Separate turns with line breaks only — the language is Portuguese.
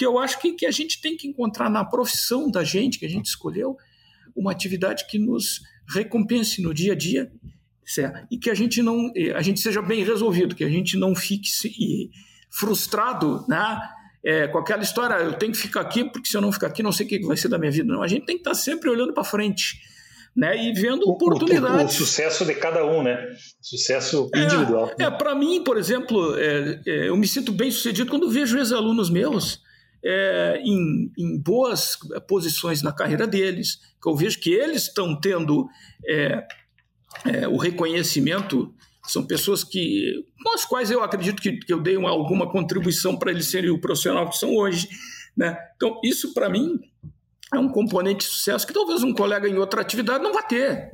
porque eu acho que, que a gente tem que encontrar na profissão da gente, que a gente escolheu, uma atividade que nos recompense no dia a dia certo? e que a gente não a gente seja bem resolvido, que a gente não fique frustrado né? É, com aquela história, eu tenho que ficar aqui, porque se eu não ficar aqui, não sei o que vai ser da minha vida. Não, a gente tem que estar sempre olhando para frente né? E vendo oportunidades.
O, o, sucesso de cada um, né? Sucesso individual.
É, é para mim, por exemplo, é, é, eu me sinto bem sucedido quando vejo ex-alunos meus é, em, em, boas posições na carreira deles, que eu vejo que eles estão tendo é, é, o reconhecimento. São pessoas que, com as quais eu acredito que, que eu dei uma, alguma contribuição para eles serem o profissional que são hoje. Né? Então, isso para mim é um componente de sucesso que talvez um colega em outra atividade não vá ter.